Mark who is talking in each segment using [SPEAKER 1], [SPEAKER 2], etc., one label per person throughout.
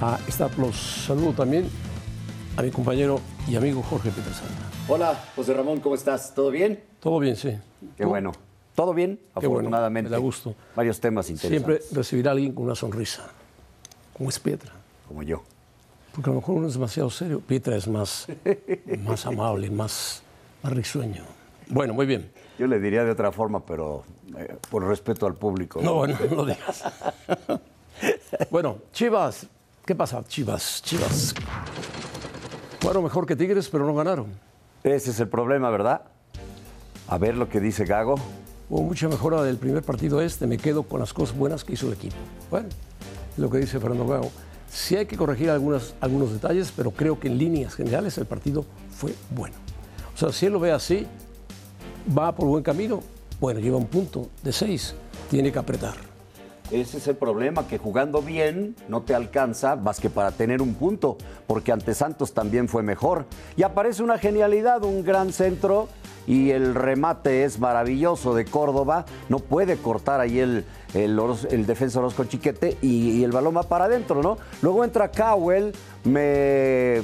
[SPEAKER 1] a Star Plus. Saludo también a mi compañero y amigo Jorge Petersana.
[SPEAKER 2] Hola, José Ramón, ¿cómo estás? ¿Todo bien?
[SPEAKER 1] Todo bien, sí.
[SPEAKER 2] Qué bueno. ¿Todo bien?
[SPEAKER 1] Qué bueno,
[SPEAKER 2] Afortunadamente.
[SPEAKER 1] me da gusto.
[SPEAKER 2] Varios temas interesantes.
[SPEAKER 1] Siempre recibir a alguien con una sonrisa, como es Pietra.
[SPEAKER 2] Como yo.
[SPEAKER 1] Porque a lo mejor uno es demasiado serio. Pietra es más, más amable, más, más risueño. Bueno, muy bien.
[SPEAKER 2] Yo le diría de otra forma, pero eh, por respeto al público.
[SPEAKER 1] No, no, no lo digas. bueno, Chivas. ¿Qué pasa, Chivas? Chivas. Fueron mejor que Tigres, pero no ganaron.
[SPEAKER 2] Ese es el problema, ¿verdad? A ver lo que dice Gago.
[SPEAKER 1] Hubo mucha mejora del primer partido este. Me quedo con las cosas buenas que hizo el equipo. Bueno, lo que dice Fernando Gago. Sí hay que corregir algunas, algunos detalles, pero creo que en líneas generales el partido fue bueno. O sea, si él lo ve así, va por buen camino. Bueno, lleva un punto de seis. Tiene que apretar.
[SPEAKER 2] Ese es el problema, que jugando bien no te alcanza más que para tener un punto, porque ante Santos también fue mejor. Y aparece una genialidad, un gran centro y el remate es maravilloso de Córdoba. No puede cortar ahí el, el, el defensa Orozco Chiquete y, y el balón va para adentro, ¿no? Luego entra Cowell, me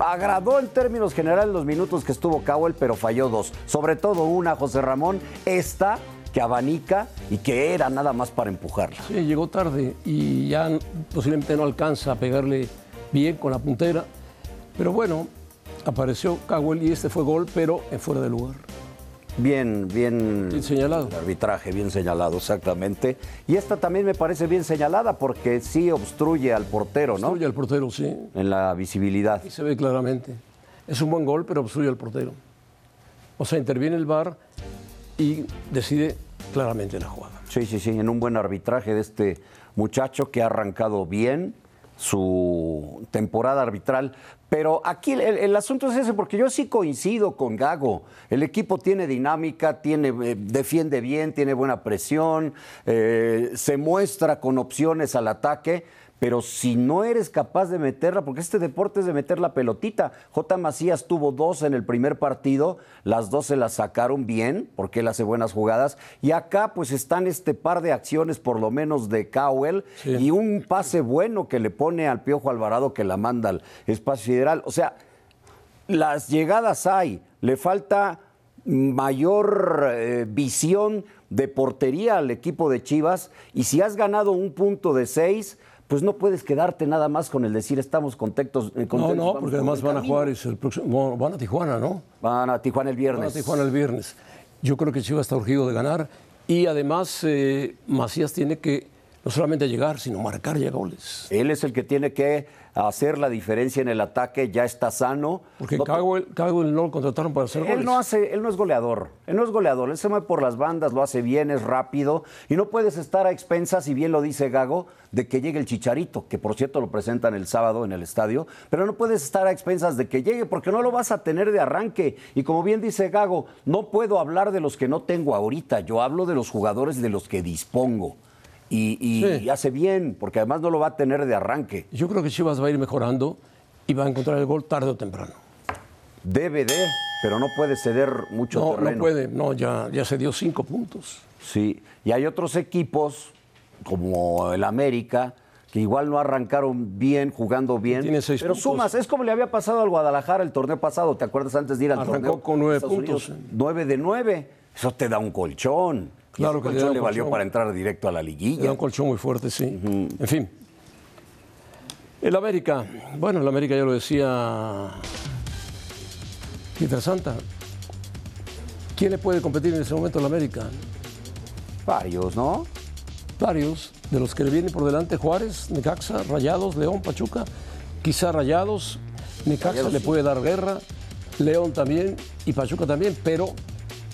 [SPEAKER 2] agradó en términos generales los minutos que estuvo Cowell, pero falló dos. Sobre todo una, José Ramón, esta que abanica y que era nada más para empujarla.
[SPEAKER 1] Sí, llegó tarde y ya posiblemente no alcanza a pegarle bien con la puntera. Pero bueno, apareció Cowell y este fue gol, pero en fuera de lugar.
[SPEAKER 2] Bien, bien.
[SPEAKER 1] Bien señalado.
[SPEAKER 2] El arbitraje, bien señalado, exactamente. Y esta también me parece bien señalada porque sí obstruye al portero, ¿no?
[SPEAKER 1] Obstruye al portero, sí.
[SPEAKER 2] En la visibilidad.
[SPEAKER 1] Y se ve claramente. Es un buen gol, pero obstruye al portero. O sea, interviene el VAR y decide claramente la jugada.
[SPEAKER 2] Sí, sí, sí, en un buen arbitraje de este muchacho que ha arrancado bien su temporada arbitral. Pero aquí el, asunto es ese, porque yo sí coincido con Gago. El equipo tiene dinámica, tiene, eh, defiende bien, tiene buena presión, eh, se muestra con opciones al ataque. Pero si no eres capaz de meterla, porque este deporte es de meter la pelotita. J. Macías tuvo dos en el primer partido, las dos se las sacaron bien, porque él hace buenas jugadas. Y acá pues están este par de acciones, por lo menos de Cowell, y un pase bueno que le pone al Piojo Alvarado que la manda al espacio sideral. O sea, las llegadas hay, le falta mayor eh, visión de portería al equipo de Chivas y si has ganado un punto de seis, pues no puedes quedarte nada más con el decir estamos contentos. eh,
[SPEAKER 1] No,
[SPEAKER 2] contentos,
[SPEAKER 1] no,
[SPEAKER 2] vamos
[SPEAKER 1] porque
[SPEAKER 2] por
[SPEAKER 1] además van a es el próximo, van a Tijuana, ¿no?
[SPEAKER 2] Van a Tijuana el
[SPEAKER 1] Van a
[SPEAKER 2] viernes.
[SPEAKER 1] Tijuana el viernes. Yo creo que Chivas está urgido de ganar y además eh, Macías tiene que no solamente llegar, sino marcar ya goles.
[SPEAKER 2] Él es el que tiene que hacer la diferencia en el ataque, ya está sano.
[SPEAKER 1] Porque
[SPEAKER 2] No
[SPEAKER 1] Cowell, Cowell no lo contrataron para hacer goles.
[SPEAKER 2] Él no hace, él no es goleador, él no es goleador, él se mueve por las bandas, lo hace bien, es rápido y no puedes estar a expensas, y bien lo dice Gago, de que llegue el Chicharito, que por cierto lo presentan el sábado en el estadio, pero no puedes estar a expensas de que llegue porque no lo vas a tener de arranque. Y como bien dice Gago, no puedo hablar de los que no tengo ahorita, yo hablo de los jugadores de los que dispongo. Y, y-
[SPEAKER 1] Sí.
[SPEAKER 2] y hace bien, porque además no lo va a tener de arranque.
[SPEAKER 1] Yo creo que Chivas va a ir mejorando y va a encontrar el gol tarde o temprano.
[SPEAKER 2] Debe de, pero no puede ceder mucho
[SPEAKER 1] No,
[SPEAKER 2] terreno.
[SPEAKER 1] no puede, no, ya, ya se dio cinco puntos.
[SPEAKER 2] Sí, y hay otros equipos, como el América, que igual no arrancaron bien, jugando bien.
[SPEAKER 1] Tiene seis
[SPEAKER 2] pero
[SPEAKER 1] puntos.
[SPEAKER 2] sumas, es como le había pasado al Guadalajara el torneo pasado, ¿te acuerdas antes de ir al
[SPEAKER 1] Arrancó
[SPEAKER 2] torneo?
[SPEAKER 1] con nueve puntos.
[SPEAKER 2] Unidos? Nueve de nueve. Eso te da un colchón.
[SPEAKER 1] Claro que
[SPEAKER 2] colchón
[SPEAKER 1] un
[SPEAKER 2] le valió
[SPEAKER 1] colchón.
[SPEAKER 2] para entrar directo a la liguilla.
[SPEAKER 1] un colchón muy fuerte, sí. En fin. El América. Bueno, el América ya lo decía Pietra Santa. ¿Quién le puede competir en ese momento al América?
[SPEAKER 2] Varios, ¿no?
[SPEAKER 1] Varios. De los que le vienen por delante, Juárez, Necaxa, Rayados, León, Pachuca, quizá Rayados, Necaxa
[SPEAKER 2] Rayados,
[SPEAKER 1] le puede dar guerra, León también y Pachuca también, pero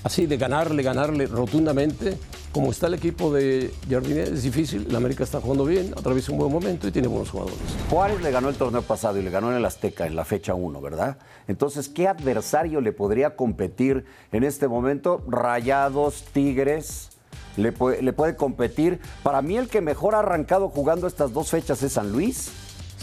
[SPEAKER 1] así de ganarle, ganarle rotundamente, como está el equipo de Jardinet, es difícil. El América está jugando bien, atraviesa un buen momento y tiene buenos jugadores.
[SPEAKER 2] Juárez le ganó el torneo pasado y le ganó en el Azteca en la fecha 1, ¿verdad? Entonces, ¿qué adversario le podría competir en este momento? Rayados, Tigres, le puede, le puede competir. Para mí el que mejor ha arrancado jugando estas dos fechas es San Luis.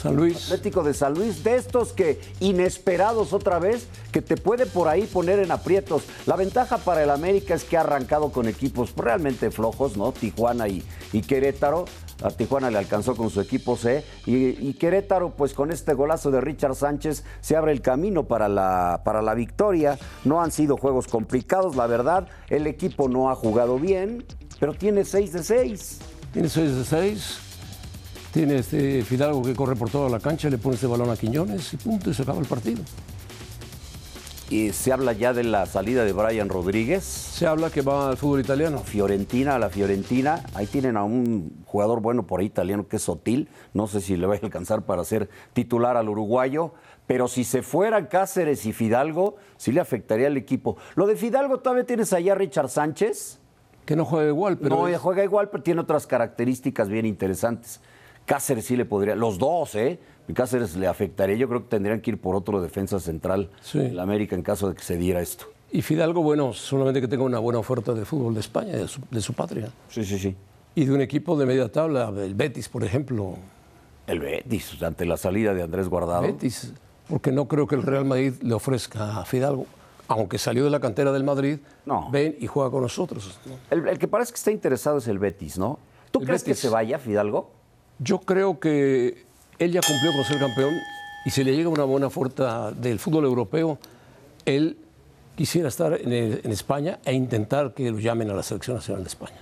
[SPEAKER 1] San Luis,
[SPEAKER 2] Atlético de San Luis, de estos que inesperados otra vez, que te puede por ahí poner en aprietos. La ventaja para el América es que ha arrancado con equipos realmente flojos, ¿no? Tijuana y, y Querétaro. A Tijuana le alcanzó con su equipo C. Y, y Querétaro, pues con este golazo de Richard Sánchez, se abre el camino para la, para la victoria. No han sido juegos complicados, la verdad. El equipo no ha jugado bien, pero tiene 6 de 6.
[SPEAKER 1] tiene 6 de 6. Tiene este Fidalgo que corre por toda la cancha, le pone este balón a Quiñones y punto, y se acaba el partido.
[SPEAKER 2] Y se habla ya de la salida de Brian Rodríguez.
[SPEAKER 1] Se habla que va al fútbol italiano.
[SPEAKER 2] Fiorentina, a la Fiorentina. Ahí tienen a un jugador bueno por ahí italiano que es Sotil. No sé si le va a alcanzar para ser titular al uruguayo. Pero si se fueran Cáceres y Fidalgo, sí le afectaría al equipo. Lo de Fidalgo, todavía tienes allá a Richard Sánchez.
[SPEAKER 1] Que no juega igual, pero
[SPEAKER 2] no,
[SPEAKER 1] es-
[SPEAKER 2] juega igual, pero tiene otras características bien interesantes. Cáceres sí le podría, los dos, ¿eh? Cáceres le afectaría. Yo creo que tendrían que ir por otro defensa central
[SPEAKER 1] Sí.
[SPEAKER 2] en la América en caso de que se diera esto.
[SPEAKER 1] y Fidalgo, bueno, solamente que tenga una buena oferta de fútbol de España, de su, de su patria.
[SPEAKER 2] Sí, sí, sí.
[SPEAKER 1] Y de un equipo de media tabla, el Betis, por ejemplo.
[SPEAKER 2] El Betis, ante la salida de Andrés Guardado.
[SPEAKER 1] Betis, porque no creo que el Real Madrid le ofrezca a Fidalgo, aunque salió de la cantera del Madrid,
[SPEAKER 2] No.
[SPEAKER 1] ven y juega con nosotros. ¿no?
[SPEAKER 2] El, el que parece que está interesado es el Betis, ¿no? ¿Tú
[SPEAKER 1] El
[SPEAKER 2] crees que se vaya Fidalgo?
[SPEAKER 1] Yo creo que él ya cumplió con ser campeón y si le llega una buena oferta del fútbol europeo, él quisiera estar en, el- en España e intentar que lo llamen a la selección nacional de España.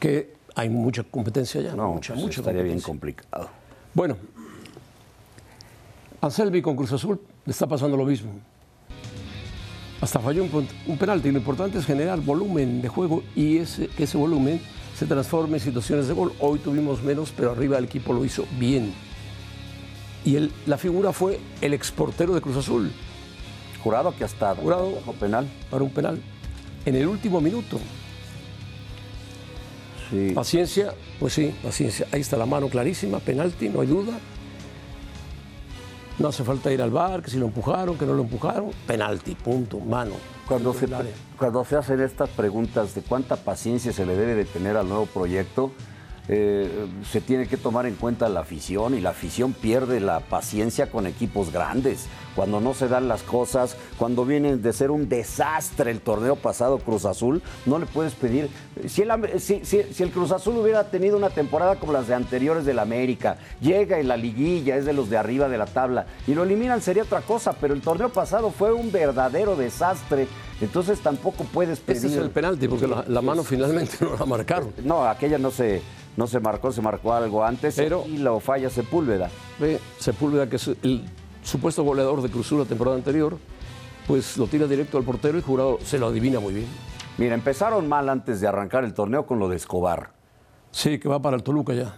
[SPEAKER 1] Que hay mucha competencia ya,
[SPEAKER 2] No,
[SPEAKER 1] mucha,
[SPEAKER 2] pues
[SPEAKER 1] mucha
[SPEAKER 2] estaría bien complicado.
[SPEAKER 1] Bueno, Anselmi con Cruz Azul le está pasando lo mismo. Hasta falló un, penalti. Lo importante es generar volumen de juego y ese, que ese volumen se transforme en situaciones de gol. Hoy tuvimos menos, pero arriba el equipo lo hizo bien. Y el- la figura fue el exportero de Cruz Azul
[SPEAKER 2] Jurado que hasta
[SPEAKER 1] Jurado.
[SPEAKER 2] penal.
[SPEAKER 1] para un penal. En el último minuto.
[SPEAKER 2] Sí.
[SPEAKER 1] Paciencia, pues sí, paciencia. Ahí está la mano clarísima, penalti, no hay duda. No hace falta ir al bar, que si lo empujaron, que no lo empujaron. Penalti, punto, mano.
[SPEAKER 2] Cuando se, cuando se hacen estas preguntas de cuánta paciencia se le debe de tener al nuevo proyecto, eh, se tiene que tomar en cuenta la afición y la afición pierde la paciencia con equipos grandes. Cuando no se dan las cosas, cuando vienen de ser un desastre el torneo pasado Cruz Azul, no le puedes pedir. Si el, Am- si- si- si el Cruz Azul hubiera tenido una temporada como las de anteriores del América, llega en la liguilla, es de los de arriba de la tabla, y lo eliminan sería otra cosa, pero el torneo pasado fue un verdadero desastre. Entonces tampoco puedes pedir.
[SPEAKER 1] Ese es el penalti, porque la, la mano finalmente no la marcaron.
[SPEAKER 2] No, aquella no se, no se marcó, se marcó algo antes
[SPEAKER 1] Pero-
[SPEAKER 2] y lo falla Sepúlveda.
[SPEAKER 1] Ve, Sepúlveda, que es el supuesto goleador de Cruz Azul la temporada anterior, pues lo tira directo al portero y Jurado se lo adivina muy bien.
[SPEAKER 2] Mira, empezaron mal antes de arrancar el torneo con lo de Escobar.
[SPEAKER 1] Sí, que va para el Toluca ya.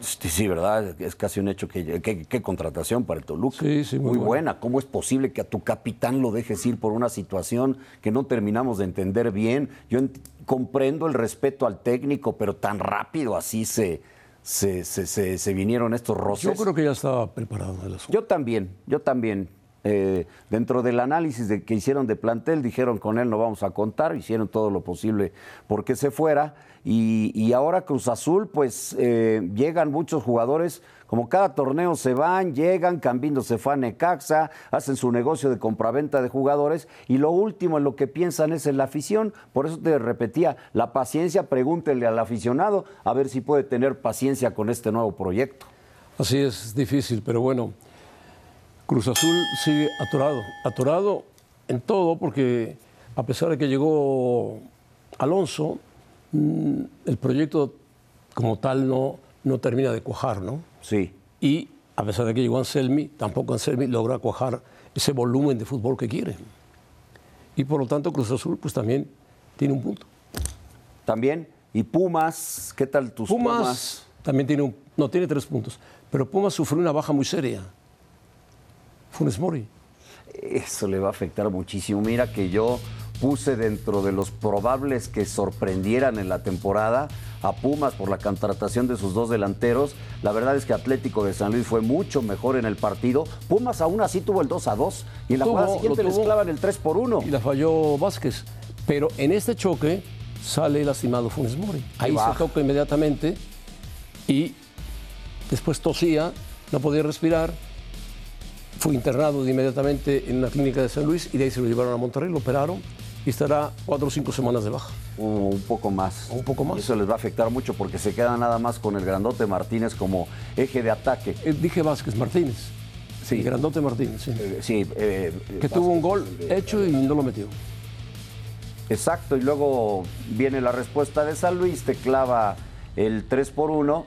[SPEAKER 2] Sí, sí, ¿verdad? Es casi un hecho que, que- qué contratación para el Toluca.
[SPEAKER 1] Sí, sí, muy
[SPEAKER 2] buena.
[SPEAKER 1] buena.
[SPEAKER 2] ¿Cómo es posible que a tu capitán lo dejes ir por una situación que no terminamos de entender bien? Yo ent- comprendo el respeto al técnico, pero tan rápido así se, se, se- se- se vinieron estos roces.
[SPEAKER 1] Yo creo que ya estaba preparado el asunto.
[SPEAKER 2] Yo también, yo también. Eh, dentro del análisis de, que hicieron de plantel, dijeron con él no vamos a contar, hicieron todo lo posible porque se fuera. Y, ahora Cruz Azul, pues eh, llegan muchos jugadores, como cada torneo se van, llegan, Cambindo se fue a Necaxa, hacen su negocio de compraventa de jugadores y lo último en lo que piensan es en la afición. Por eso te repetía, la paciencia, pregúntele al aficionado a ver si puede tener paciencia con este nuevo proyecto.
[SPEAKER 1] Así es, difícil, pero bueno, Cruz Azul sigue atorado, atorado en todo, porque a pesar de que llegó Alonso, mm, el proyecto como tal no, no termina de cuajar, ¿no?
[SPEAKER 2] Sí.
[SPEAKER 1] Y a pesar de que llegó Anselmi, tampoco Anselmi logra cuajar ese volumen de fútbol que quiere. Y por lo tanto Cruz Azul pues también tiene un punto.
[SPEAKER 2] También, Y Pumas, ¿qué tal tus Pumas?
[SPEAKER 1] Pumas también tiene un, no tiene tres puntos, pero Pumas sufrió una baja muy seria. Funes Mori.
[SPEAKER 2] Eso le va a afectar muchísimo. Mira que yo puse dentro de los probables que sorprendieran en la temporada a Pumas por la contratación de sus dos delanteros. La verdad es que Atlético de San Luis fue mucho mejor en el partido. Pumas aún así tuvo el 2 a 2 y en la jugada siguiente les clavan el 3 por 1.
[SPEAKER 1] Y la falló Vázquez. Pero en este choque sale lastimado Funes Mori. Ahí se toca inmediatamente y después tosía, no podía respirar. Fue internado inmediatamente en una clínica de San Luis y de ahí se lo llevaron a Monterrey, lo operaron y estará cuatro o cinco semanas de baja.
[SPEAKER 2] un poco más.
[SPEAKER 1] Un poco más.
[SPEAKER 2] eso les va a afectar mucho porque se queda nada más con el grandote Martínez como eje de ataque.
[SPEAKER 1] Eh, dije Vázquez Martínez. Sí. El grandote Martínez, sí.
[SPEAKER 2] Eh, sí
[SPEAKER 1] eh, que tuvo un gol hecho y no lo metió.
[SPEAKER 2] Exacto, y luego viene la respuesta de San Luis, te clava el 3 por 1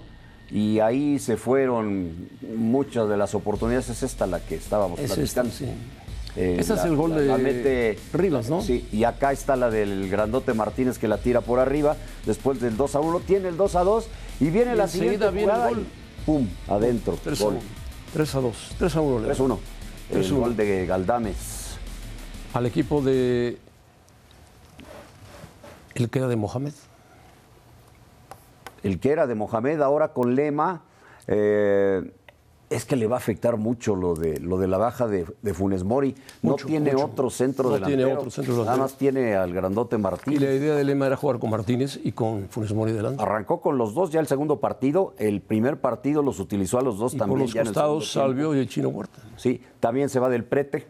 [SPEAKER 2] y ahí se fueron muchas de las oportunidades. Es esta la que estábamos
[SPEAKER 1] es platicando. sí. Eh, Ese es el gol de Rivas, ¿no?
[SPEAKER 2] Sí, y acá está la del grandote Martínez que la tira por arriba. Después del 2 a 1, tiene el 2 a 2 y viene la siguiente viene el gol. ¡Pum! Adentro.
[SPEAKER 1] 3 a 1. 3 a 2. 3 a 1.
[SPEAKER 2] 3 a 1. El gol de Galdames.
[SPEAKER 1] Al equipo de. El que era de Mohamed.
[SPEAKER 2] El que era de Mohamed, ahora con Lema. Eh, es que le va a afectar mucho lo de, lo de la baja de, Funes Mori. No tiene otro centro
[SPEAKER 1] no
[SPEAKER 2] delantero.
[SPEAKER 1] Tiene otro centro
[SPEAKER 2] Nada más tiene al grandote Martínez.
[SPEAKER 1] Y la idea de Lema era jugar con Martínez y con Funes Mori delante.
[SPEAKER 2] Arrancó con los dos ya el segundo partido. El primer partido los utilizó a los dos también.
[SPEAKER 1] Por los costados, Salvio y el Chino Huerta.
[SPEAKER 2] Sí, también se va del Prete.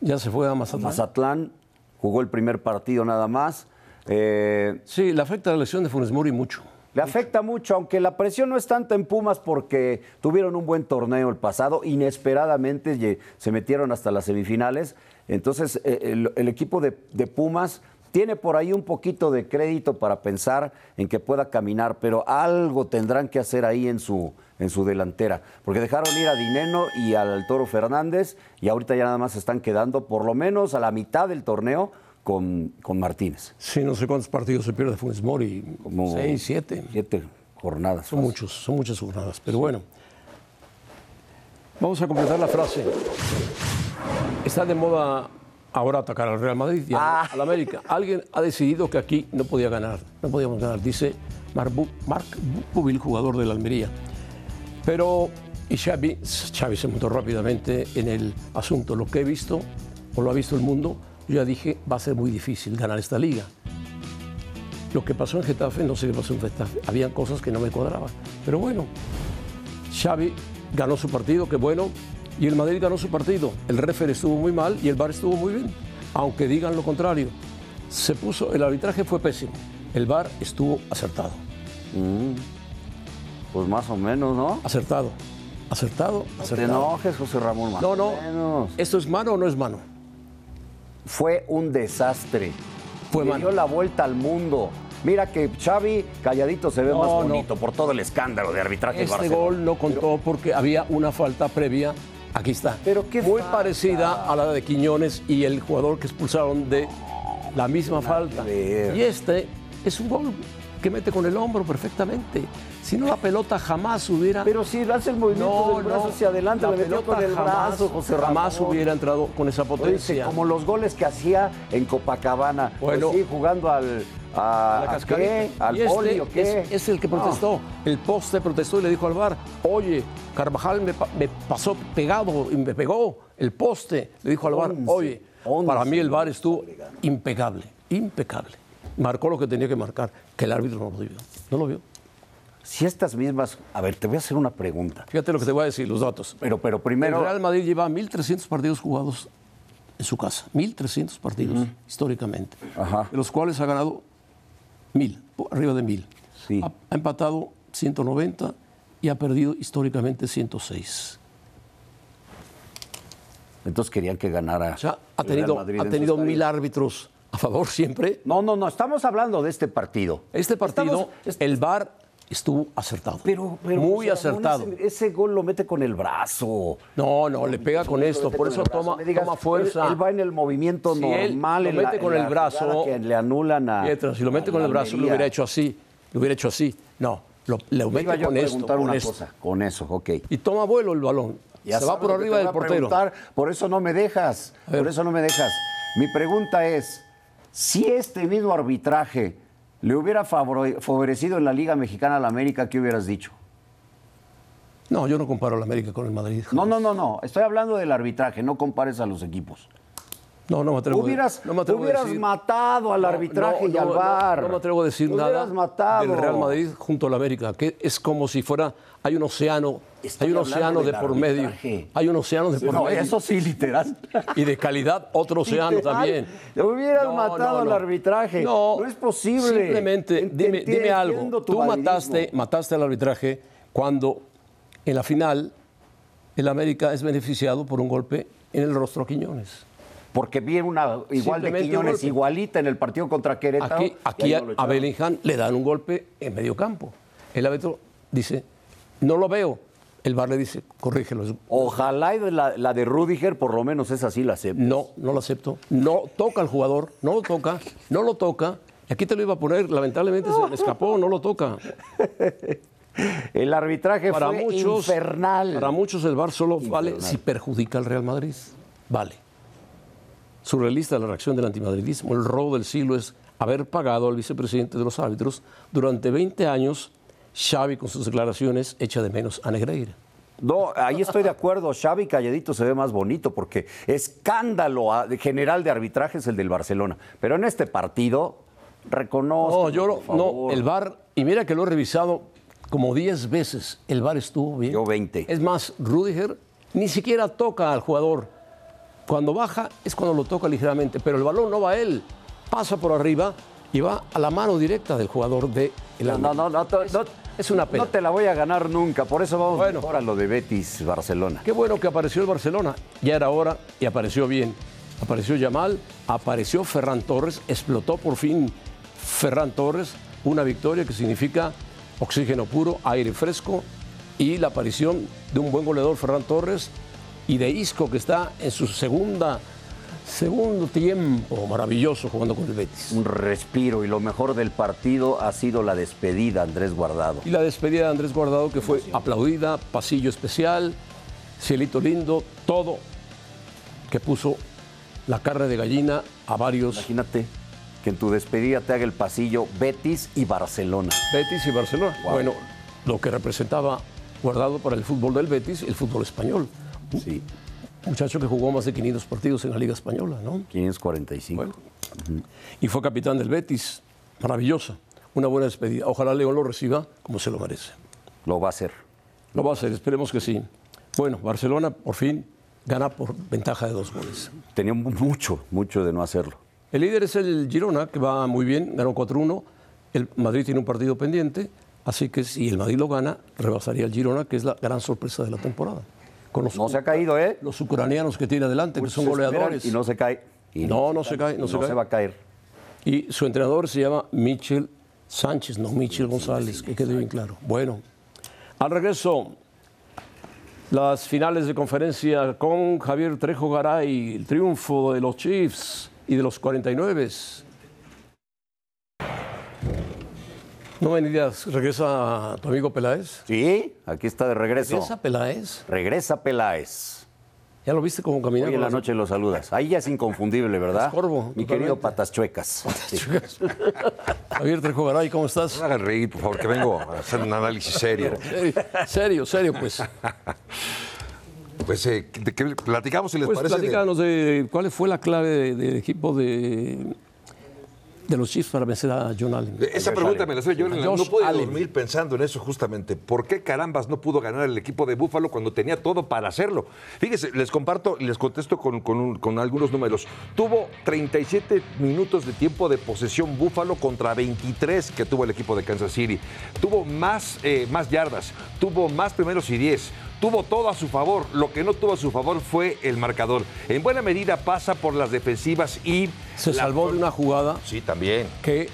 [SPEAKER 1] Ya se fue a Mazatlán.
[SPEAKER 2] Mazatlán jugó el primer partido nada más. Eh,
[SPEAKER 1] sí, le afecta la lesión de Funes Mori mucho.
[SPEAKER 2] Le afecta mucho, aunque la presión no es tanta en Pumas porque tuvieron un buen torneo el pasado, inesperadamente se metieron hasta las semifinales. Entonces, eh, el, equipo de, Pumas tiene por ahí un poquito de crédito para pensar en que pueda caminar, pero algo tendrán que hacer ahí en su, en su delantera, porque dejaron ir a Dineno y al Toro Fernández y ahorita ya nada más están quedando por lo menos a la mitad del torneo con, con Martínez.
[SPEAKER 1] Sí, no sé cuántos partidos se pierde Funes Mori. Como seis, siete.
[SPEAKER 2] Siete jornadas.
[SPEAKER 1] Son muchos, son muchas jornadas. Pero bueno, vamos a completar la frase. Está de moda ahora atacar al Real Madrid y ah. al América. Alguien ha decidido que aquí no podía ganar, no podíamos ganar, dice Marc Bubil, jugador de la Almería. Pero, y Xavi, Xavi se montó rápidamente en el asunto. Lo que he visto, o lo ha visto el mundo, yo ya dije, va a ser muy difícil ganar esta liga. Lo que pasó en Getafe, no sé qué pasó en Getafe. Había cosas que no me cuadraban. Pero bueno, Xavi ganó su partido, qué bueno, y el Madrid ganó su partido. El referee estuvo muy mal y el VAR estuvo muy bien. Aunque digan lo contrario. Se puso, el arbitraje fue pésimo. El VAR estuvo acertado.
[SPEAKER 2] Mm. pues más o menos, ¿no?
[SPEAKER 1] Acertado. Acertado, acertado.
[SPEAKER 2] No, José Ramón, más
[SPEAKER 1] No, no. ¿Esto es mano o no es mano?
[SPEAKER 2] Fue un desastre. Fue dio la vuelta al mundo. Mira que Xavi calladito se ve más bonito por todo el escándalo de arbitraje.
[SPEAKER 1] Este gol no contó porque había una falta previa. Aquí está. Pero qué muy parecida a la de Quiñones y el jugador que expulsaron de la misma falta. Y este es un gol que mete con el hombro perfectamente. Si no, la pelota jamás hubiera.
[SPEAKER 2] Pero si hace el movimiento del brazo hacia adelante, la metió con el
[SPEAKER 1] jamás, brazo, José Jamás hubiera entrado con esa potencia.
[SPEAKER 2] como los goles que hacía en Copacabana. Pues bueno, sí, jugando al. A, la qué? ¿Al
[SPEAKER 1] este qué? Es, el que protestó. El poste protestó y le dijo al bar, oye, Carvajal me, pasó pegado y me pegó el poste. Le dijo al bar, oye, para mí el bar estuvo impecable, impecable. Marcó lo que tenía que marcar, que el árbitro no lo vio. No lo vio.
[SPEAKER 2] Si estas mismas. A ver, te voy a hacer una pregunta.
[SPEAKER 1] Fíjate lo que te voy a decir, los datos.
[SPEAKER 2] Pero, pero primero.
[SPEAKER 1] El Real Madrid lleva 1.300 partidos jugados en su casa. 1.300 partidos, históricamente. Ajá. De los cuales ha ganado 1.000, arriba de 1.000. Sí. Ha, empatado 190 y ha perdido históricamente 106.
[SPEAKER 2] Entonces querían que ganara.
[SPEAKER 1] O sea, ha tenido, ha tenido mil árbitros a favor siempre.
[SPEAKER 2] No, no, no, estamos hablando de este partido.
[SPEAKER 1] Este partido, el VAR estuvo acertado. Pero, muy acertado.
[SPEAKER 2] Ese, gol lo mete con el brazo.
[SPEAKER 1] No, no, le pega con esto, por eso toma, toma, fuerza.
[SPEAKER 2] Él, va en el movimiento normal.
[SPEAKER 1] lo mete con el brazo.
[SPEAKER 2] Que le anulan a.
[SPEAKER 1] si lo mete con el brazo, lo hubiera hecho así. lo hubiera hecho así. No, lo, le
[SPEAKER 2] Me iba
[SPEAKER 1] mete
[SPEAKER 2] yo a
[SPEAKER 1] con esto,
[SPEAKER 2] preguntar
[SPEAKER 1] con
[SPEAKER 2] una
[SPEAKER 1] esto.
[SPEAKER 2] cosa, con eso, ok.
[SPEAKER 1] Y toma vuelo el balón.
[SPEAKER 2] Ya
[SPEAKER 1] Se va por
[SPEAKER 2] lo
[SPEAKER 1] arriba del
[SPEAKER 2] a
[SPEAKER 1] portero.
[SPEAKER 2] por eso no me dejas. Por eso no me dejas. Mi pregunta es, si este mismo arbitraje le hubiera favore- favorecido en la Liga Mexicana a la América, ¿qué hubieras dicho?
[SPEAKER 1] No, yo no comparo el América con el Madrid.
[SPEAKER 2] No, no, no, no. Estoy hablando del arbitraje, no compares a los equipos.
[SPEAKER 1] No, no me atrevo a-
[SPEAKER 2] Hubieras,
[SPEAKER 1] no me atrevo a
[SPEAKER 2] hubieras
[SPEAKER 1] decir-
[SPEAKER 2] matado al arbitraje
[SPEAKER 1] no,
[SPEAKER 2] y al VAR.
[SPEAKER 1] No, me atrevo a decir
[SPEAKER 2] Hubieras
[SPEAKER 1] nada
[SPEAKER 2] matado.
[SPEAKER 1] del Real Madrid junto al América, que es como si fuera, hay un océano,
[SPEAKER 2] Estoy
[SPEAKER 1] hay un océano de por medio, hay un océano de por medio.
[SPEAKER 2] eso sí, literal.
[SPEAKER 1] Y de calidad, otro océano
[SPEAKER 2] Literal.
[SPEAKER 1] también.
[SPEAKER 2] Le hubieras matado al arbitraje.
[SPEAKER 1] No,
[SPEAKER 2] No es posible.
[SPEAKER 1] Simplemente,
[SPEAKER 2] Ent-
[SPEAKER 1] dime, dime algo. Tú mataste, mataste al arbitraje cuando en la final el América es beneficiado por un golpe en el rostro a Quiñones.
[SPEAKER 2] Porque vi una igual de Quiñones, igualita en el partido contra Querétaro.
[SPEAKER 1] Aquí, aquí a,
[SPEAKER 2] no.
[SPEAKER 1] Bellingham le dan un golpe en medio campo. El árbitro dice, no lo veo. El VAR le dice, corrígelo.
[SPEAKER 2] Ojalá y de la, la de Rudiger, por lo menos esa sí la acepto.
[SPEAKER 1] No, no lo acepto. No toca al jugador, no lo toca, no lo toca. Aquí te lo iba a poner, lamentablemente se me escapó, no lo toca.
[SPEAKER 2] El arbitraje
[SPEAKER 1] Para
[SPEAKER 2] fue
[SPEAKER 1] muchos,
[SPEAKER 2] infernal.
[SPEAKER 1] para muchos el VAR solo vale si perjudica al Real Madrid. Vale. Surrealista la reacción del antimadridismo. El robo del siglo es haber pagado al vicepresidente de los árbitros durante 20 años. Xavi con sus declaraciones echa de menos a Negreira.
[SPEAKER 2] No, ahí estoy de acuerdo. Xavi Calladito se ve más bonito porque escándalo general de arbitraje es el del Barcelona. Pero en este partido, reconozco.
[SPEAKER 1] No, yo no, no, el VAR, y mira que lo he revisado como 10 veces, el VAR estuvo bien.
[SPEAKER 2] Yo 20.
[SPEAKER 1] Es más, Rudiger ni siquiera toca al jugador. Cuando baja es cuando lo toca ligeramente, pero el balón no va a él, pasa por arriba y va a la mano directa del jugador de el
[SPEAKER 2] No, no, no, no,
[SPEAKER 1] Es una pena.
[SPEAKER 2] no te la voy a ganar nunca. Por eso vamos
[SPEAKER 1] Bueno.
[SPEAKER 2] mejor a lo de Betis Barcelona.
[SPEAKER 1] Qué bueno que apareció el Barcelona. Ya era hora y apareció bien. Apareció Yamal, apareció Ferran Torres, explotó por fin Ferran Torres, una victoria que significa oxígeno puro, aire fresco y la aparición de un buen goleador Ferran Torres y de Isco que está en su segunda segundo tiempo maravilloso jugando con el Betis.
[SPEAKER 2] Un respiro y lo mejor del partido ha sido la despedida Andrés Guardado.
[SPEAKER 1] Y la despedida de Andrés Guardado que fue aplaudida, pasillo especial, cielito lindo, todo que puso la carne de gallina a varios
[SPEAKER 2] Imagínate que en tu despedida te haga el pasillo Betis y Barcelona.
[SPEAKER 1] Betis y Barcelona. Bueno, lo que representaba Guardado para el fútbol del Betis, el fútbol español.
[SPEAKER 2] Sí,
[SPEAKER 1] Muchacho que jugó más de 500 partidos en la Liga Española, ¿no?
[SPEAKER 2] 545.
[SPEAKER 1] Bueno. Y fue capitán del Betis. Maravillosa. Una buena despedida. Ojalá León lo reciba como se lo merece.
[SPEAKER 2] Lo va a hacer.
[SPEAKER 1] Lo va a hacer, esperemos que sí. Bueno, Barcelona por fin gana por ventaja de dos goles.
[SPEAKER 2] Tenía mucho, mucho de no hacerlo.
[SPEAKER 1] El líder es el Girona, que va muy bien, ganó 4-1. El Madrid tiene un partido pendiente, así que si el Madrid lo gana, rebasaría al Girona, que es la gran sorpresa de la temporada. Con los,
[SPEAKER 2] No se ha caído, ¿eh?
[SPEAKER 1] los ucranianos que tiene adelante, que son
[SPEAKER 2] Se
[SPEAKER 1] goleadores.
[SPEAKER 2] Y no se cae. Y
[SPEAKER 1] No, no se cae, no se cae.
[SPEAKER 2] va a caer.
[SPEAKER 1] Y su entrenador se llama Michel Sánchez, no Michel González, que quede bien claro. Bueno, al regreso, las finales de conferencia con Javier Trejo Garay, el triunfo de los Chiefs y de los 49. No digas, regresa tu amigo Peláez.
[SPEAKER 2] Sí, aquí está de regreso.
[SPEAKER 1] ¿Regresa Peláez?
[SPEAKER 2] Regresa Peláez.
[SPEAKER 1] ¿Ya lo viste cómo caminaba?
[SPEAKER 2] Hoy en la noche lo saludas. Ahí ya es inconfundible, ¿verdad?
[SPEAKER 1] Es Corvo,
[SPEAKER 2] Mi
[SPEAKER 1] totalmente.
[SPEAKER 2] querido Patas Chuecas. Sí.
[SPEAKER 1] Javier Trejo Garay, ¿cómo estás?
[SPEAKER 3] No hagan reír, por favor, que vengo a hacer un análisis serio.
[SPEAKER 1] Serio, serio, pues.
[SPEAKER 3] Pues, eh, de que platicamos si les
[SPEAKER 1] Pues
[SPEAKER 3] parece.
[SPEAKER 1] platícanos de cuál fue la clave de- del equipo de, de los Chiefs para vencer a John Allen.
[SPEAKER 3] Esa pregunta me la la-
[SPEAKER 1] Josh
[SPEAKER 3] No pude
[SPEAKER 1] Allen.
[SPEAKER 3] dormir pensando en eso justamente. ¿Por qué carambas no pudo ganar el equipo de Búfalo cuando tenía todo para hacerlo? Fíjese, les comparto y les contesto con, con un- con algunos números. Tuvo 37 minutos de tiempo de posesión Búfalo contra 23 que tuvo el equipo de Kansas City. Tuvo más, eh, más yardas, tuvo más primeros y 10. Tuvo todo a su favor. Lo que no tuvo a su favor fue el marcador. En buena medida pasa por las defensivas y
[SPEAKER 1] Se
[SPEAKER 3] la-
[SPEAKER 1] salvó de una jugada
[SPEAKER 3] Sí, también.
[SPEAKER 1] que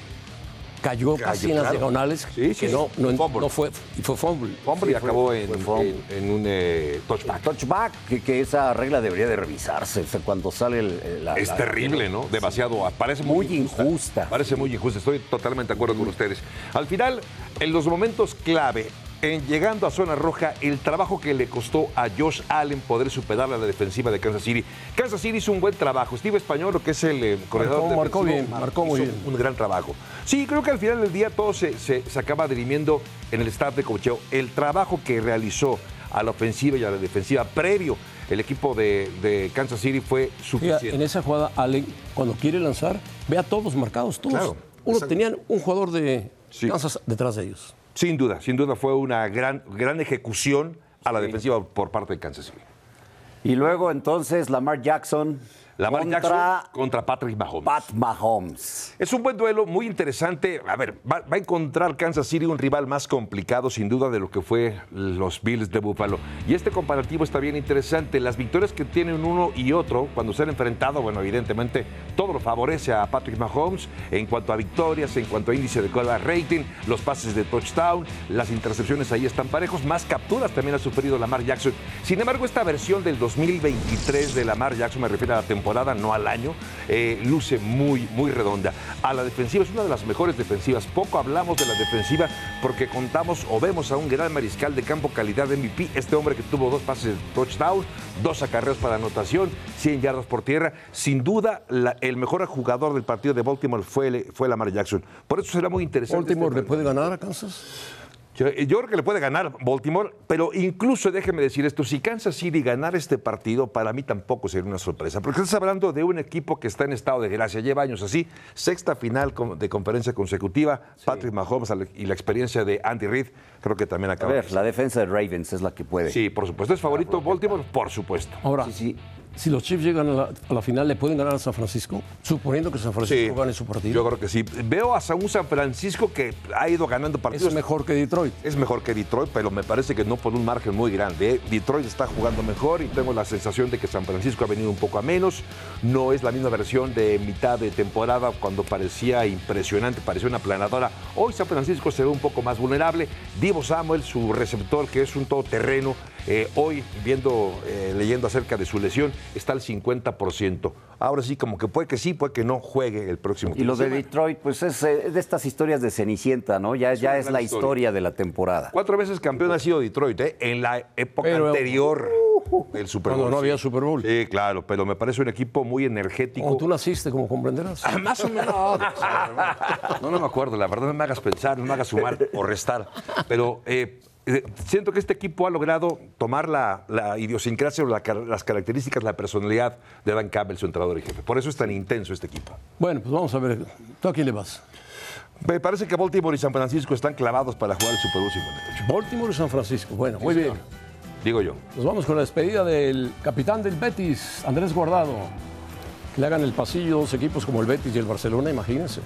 [SPEAKER 1] cayó, casi en las diagonales,
[SPEAKER 3] Sí, sí,
[SPEAKER 1] que no, no,
[SPEAKER 3] fumble.
[SPEAKER 1] no fue, y fue fumble.
[SPEAKER 3] Hombre, y
[SPEAKER 2] Sí, fue-
[SPEAKER 3] acabó en,
[SPEAKER 2] fue fumble.
[SPEAKER 3] en- en un eh, touchback.
[SPEAKER 2] Touchback, que, que esa regla debería de revisarse. O sea, cuando sale el, el- la-
[SPEAKER 3] Es
[SPEAKER 2] la-
[SPEAKER 3] terrible, ¿no? Demasiado. Parece muy,
[SPEAKER 2] Muy injusta.
[SPEAKER 3] Parece muy injusta. Estoy totalmente de acuerdo con ustedes. Al final, en los momentos clave, en llegando a zona roja, el trabajo que le costó a Josh Allen poder superar a la defensiva de Kansas City. Kansas City hizo un buen trabajo. Steve Español, lo que es el eh, corredor
[SPEAKER 1] Marcó- marcó bien, marcó muy
[SPEAKER 3] hizo
[SPEAKER 1] bien.
[SPEAKER 3] Un gran trabajo. Sí, creo que al final del día todo se, se, se acaba dirimiendo en el staff de cocheo. El trabajo que realizó a la ofensiva y a la defensiva previo el equipo de, de Kansas City fue suficiente.
[SPEAKER 1] en esa jugada, Allen, cuando quiere lanzar, ve a todos marcados, todos.
[SPEAKER 3] Claro,
[SPEAKER 1] Uno tenían un jugador de
[SPEAKER 3] Sí.
[SPEAKER 1] Kansas detrás de ellos.
[SPEAKER 3] Sin duda, sin duda fue una gran, gran ejecución a la defensiva por parte de Kansas City.
[SPEAKER 2] Y luego entonces Lamar Jackson
[SPEAKER 3] Lamar
[SPEAKER 2] contra
[SPEAKER 3] Jackson contra Patrick Mahomes.
[SPEAKER 2] Pat Mahomes.
[SPEAKER 3] Es un buen duelo, muy interesante. A ver, va, va a encontrar Kansas City un rival más complicado, sin duda, de lo que fue los Bills de Buffalo. Y este comparativo está bien interesante. Las victorias que tienen uno y otro, cuando se han enfrentado, bueno, evidentemente, todo lo favorece a Patrick Mahomes en cuanto a victorias, en cuanto a índice de quarterback rating, los pases de touchdown, las intercepciones ahí están parejos, más capturas también ha sufrido Lamar Jackson. Sin embargo, esta versión del 2023 de Lamar Jackson, me refiero a la temporada, no al año, eh, luce muy, muy redonda. A la defensiva es una de las mejores defensivas. Poco hablamos de la defensiva porque contamos o vemos a un gran mariscal de campo calidad de MVP, este hombre que tuvo dos pases de touchdown, dos acarreos para anotación, 100 yardas por tierra. Sin duda, la- el mejor jugador del partido de Baltimore fue, fue Lamar Jackson. Por eso será muy interesante.
[SPEAKER 1] Baltimore
[SPEAKER 3] este
[SPEAKER 1] le puede ganar a Kansas.
[SPEAKER 3] Yo, yo creo que le puede ganar Baltimore, pero incluso déjeme decir esto, si Kansas City ganara este partido, para mí tampoco sería una sorpresa, porque estás hablando de un equipo que está en estado de gracia, lleva años así, sexta final de conferencia consecutiva, Patrick Mahomes y la experiencia de Andy Reid, creo que también
[SPEAKER 2] A
[SPEAKER 3] acaba.
[SPEAKER 2] ver, la defensa de Ravens es la que puede.
[SPEAKER 3] Sí, por supuesto, ¿es favorito Baltimore? Por supuesto.
[SPEAKER 1] Ahora,
[SPEAKER 2] Sí, sí.
[SPEAKER 1] Si los Chiefs llegan a la, a la final, ¿le pueden ganar a San Francisco? Suponiendo que San Francisco gane su partido.
[SPEAKER 3] yo creo que sí. Veo a un San Francisco que ha ido ganando partidos.
[SPEAKER 1] es mejor que Detroit.
[SPEAKER 3] Es mejor que Detroit, pero me parece que no por un margen muy grande. ¿eh? Detroit está jugando mejor y tengo la sensación de que San Francisco ha venido un poco a menos. No es la misma versión de mitad de temporada cuando parecía impresionante, parecía una planadora. Hoy San Francisco se ve un poco más vulnerable. Divo Samuel, su receptor, que es un todoterreno, eh, hoy viendo, eh, leyendo acerca de su lesión, está al 50%. Ahora sí, como que puede que sí, puede que no juegue el próximo
[SPEAKER 2] Y lo de. Detroit, pues es eh, es de estas historias de Cenicienta, ¿no? Ya, ya
[SPEAKER 3] una
[SPEAKER 2] es la
[SPEAKER 3] historia.
[SPEAKER 2] historia de la temporada.
[SPEAKER 3] Cuatro veces campeón ha sido Detroit, ¿eh? en la época
[SPEAKER 1] Pero-
[SPEAKER 3] anterior del Super Bowl.
[SPEAKER 1] Cuando no había Super Bowl.
[SPEAKER 3] Sí, claro, pero me parece un equipo muy energético.
[SPEAKER 1] Cuando tú naciste, como comprenderás.
[SPEAKER 3] Ah, Más o menos. No, no me acuerdo, la verdad no me hagas pensar, no me hagas sumar o restar. Pero eh, eh, siento que este equipo ha logrado tomar la, la idiosincrasia o la las características, la personalidad de Dan Campbell, su entrenador y jefe. Por eso es tan intenso este equipo.
[SPEAKER 1] Bueno, pues vamos a ver. ¿Tú a quién le vas?
[SPEAKER 3] Me parece que Baltimore y San Francisco están clavados para jugar el Super Bowl 58.
[SPEAKER 1] Baltimore y San Francisco. Bueno, muy bien.
[SPEAKER 3] Digo yo.
[SPEAKER 1] Nos vamos con la despedida del capitán del Betis, Andrés Guardado. Que le hagan el pasillo dos equipos como el Betis y el Barcelona, imagínense.